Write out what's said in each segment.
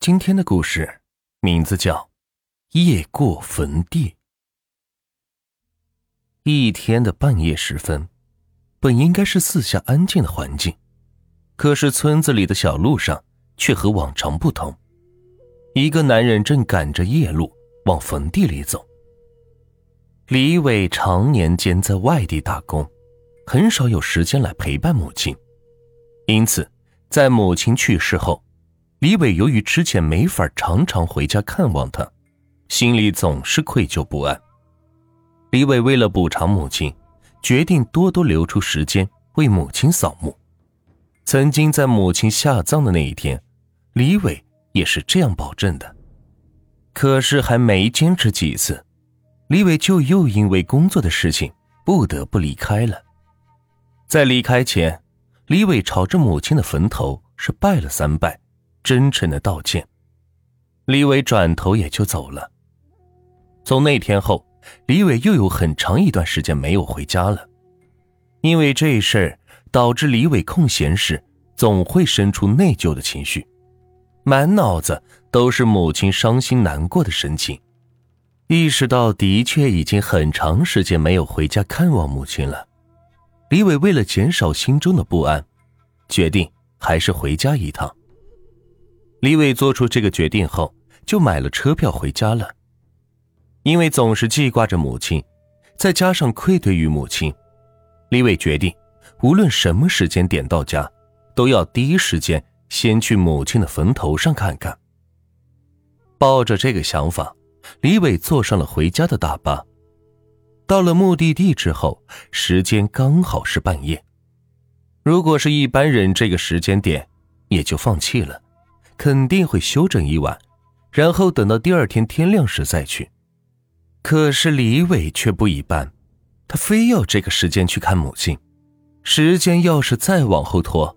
今天的故事名字叫《夜过坟地》。一天的半夜时分，本应该是四下安静的环境，可是村子里的小路上却和往常不同。一个男人正赶着夜路往坟地里走。李伟常年间在外地打工，很少有时间来陪伴母亲，因此在母亲去世后。李伟由于之前没法常常回家看望他，心里总是愧疚不安。李伟为了补偿母亲，决定多多留出时间为母亲扫墓。曾经在母亲下葬的那一天，李伟也是这样保证的。可是还没坚持几次，李伟就又因为工作的事情不得不离开了。在离开前，李伟朝着母亲的坟头是拜了三拜。真诚的道歉，李伟转头也就走了。从那天后，李伟又有很长一段时间没有回家了，因为这事儿导致李伟空闲时总会生出内疚的情绪，满脑子都是母亲伤心难过的神情。意识到的确已经很长时间没有回家看望母亲了，李伟为了减少心中的不安，决定还是回家一趟。李伟做出这个决定后，就买了车票回家了。因为总是记挂着母亲，再加上愧对于母亲，李伟决定，无论什么时间点到家，都要第一时间先去母亲的坟头上看看。抱着这个想法，李伟坐上了回家的大巴。到了目的地之后，时间刚好是半夜。如果是一般人，这个时间点也就放弃了。肯定会休整一晚，然后等到第二天天亮时再去。可是李伟却不一般，他非要这个时间去看母亲。时间要是再往后拖，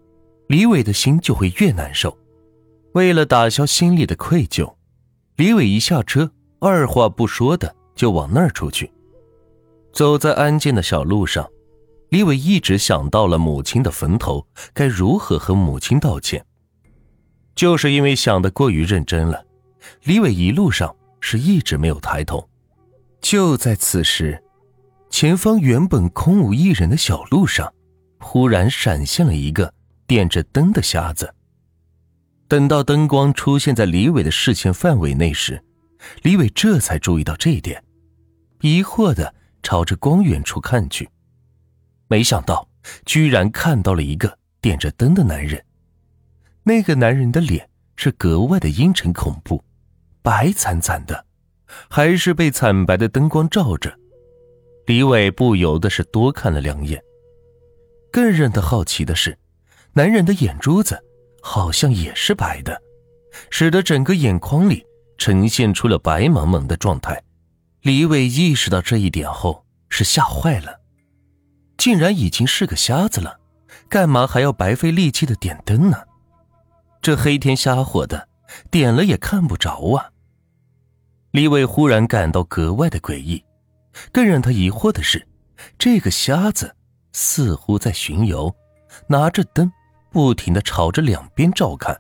李伟的心就会越难受。为了打消心里的愧疚，李伟一下车，二话不说的就往那儿出去。走在安静的小路上，李伟一直想到了母亲的坟头，该如何和母亲道歉。就是因为想的过于认真了，李伟一路上是一直没有抬头。就在此时，前方原本空无一人的小路上，忽然闪现了一个点着灯的瞎子。等到灯光出现在李伟的视线范围内时，李伟这才注意到这一点，疑惑的朝着光源处看去，没想到居然看到了一个点着灯的男人。那个男人的脸是格外的阴沉恐怖，白惨惨的，还是被惨白的灯光照着。李伟不由得是多看了两眼。更让他好奇的是，男人的眼珠子好像也是白的，使得整个眼眶里呈现出了白茫茫的状态。李伟意识到这一点后是吓坏了，竟然已经是个瞎子了，干嘛还要白费力气的点灯呢？这黑天瞎火的，点了也看不着啊！李伟忽然感到格外的诡异，更让他疑惑的是，这个瞎子似乎在巡游，拿着灯不停的朝着两边照看，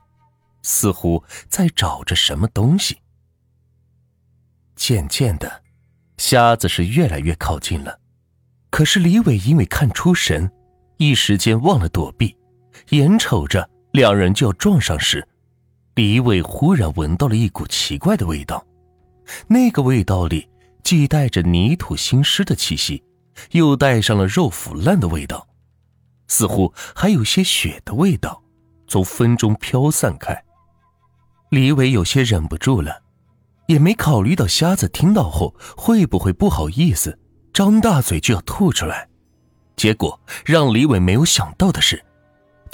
似乎在找着什么东西。渐渐的，瞎子是越来越靠近了，可是李伟因为看出神，一时间忘了躲避，眼瞅着。两人就要撞上时，李伟忽然闻到了一股奇怪的味道，那个味道里既带着泥土腥湿的气息，又带上了肉腐烂的味道，似乎还有些血的味道从风中飘散开。李伟有些忍不住了，也没考虑到瞎子听到后会不会不好意思，张大嘴就要吐出来。结果让李伟没有想到的是。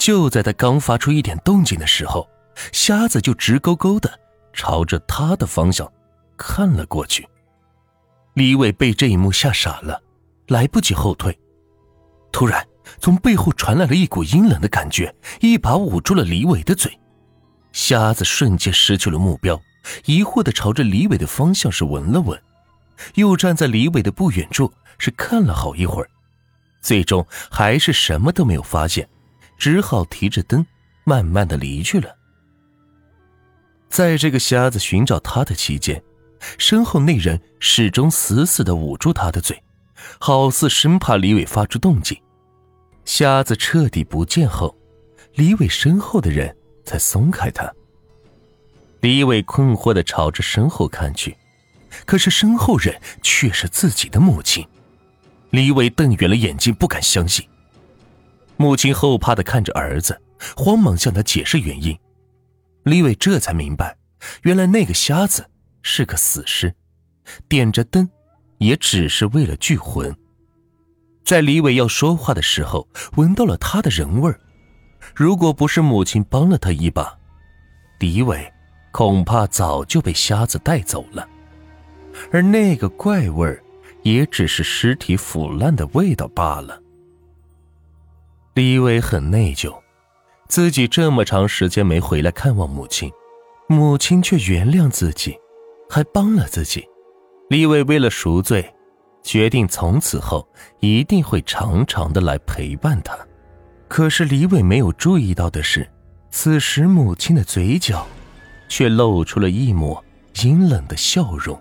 就在他刚发出一点动静的时候，瞎子就直勾勾的朝着他的方向看了过去。李伟被这一幕吓傻了，来不及后退。突然，从背后传来了一股阴冷的感觉，一把捂住了李伟的嘴。瞎子瞬间失去了目标，疑惑的朝着李伟的方向是闻了闻，又站在李伟的不远处是看了好一会儿，最终还是什么都没有发现。只好提着灯，慢慢的离去了。在这个瞎子寻找他的期间，身后那人始终死死的捂住他的嘴，好似生怕李伟发出动静。瞎子彻底不见后，李伟身后的人才松开他。李伟困惑的朝着身后看去，可是身后人却是自己的母亲。李伟瞪圆了眼睛，不敢相信。母亲后怕的看着儿子，慌忙向他解释原因。李伟这才明白，原来那个瞎子是个死尸，点着灯，也只是为了聚魂。在李伟要说话的时候，闻到了他的人味儿。如果不是母亲帮了他一把，李伟恐怕早就被瞎子带走了。而那个怪味儿，也只是尸体腐烂的味道罢了。李伟很内疚。自己这么长时间没回来看望母亲，母亲却原谅自己，还帮了自己。李伟为了赎罪，决定从此后一定会常常的来陪伴他。可是李伟没有注意到的是，此时母亲的嘴角，却露出了一抹阴冷的笑容。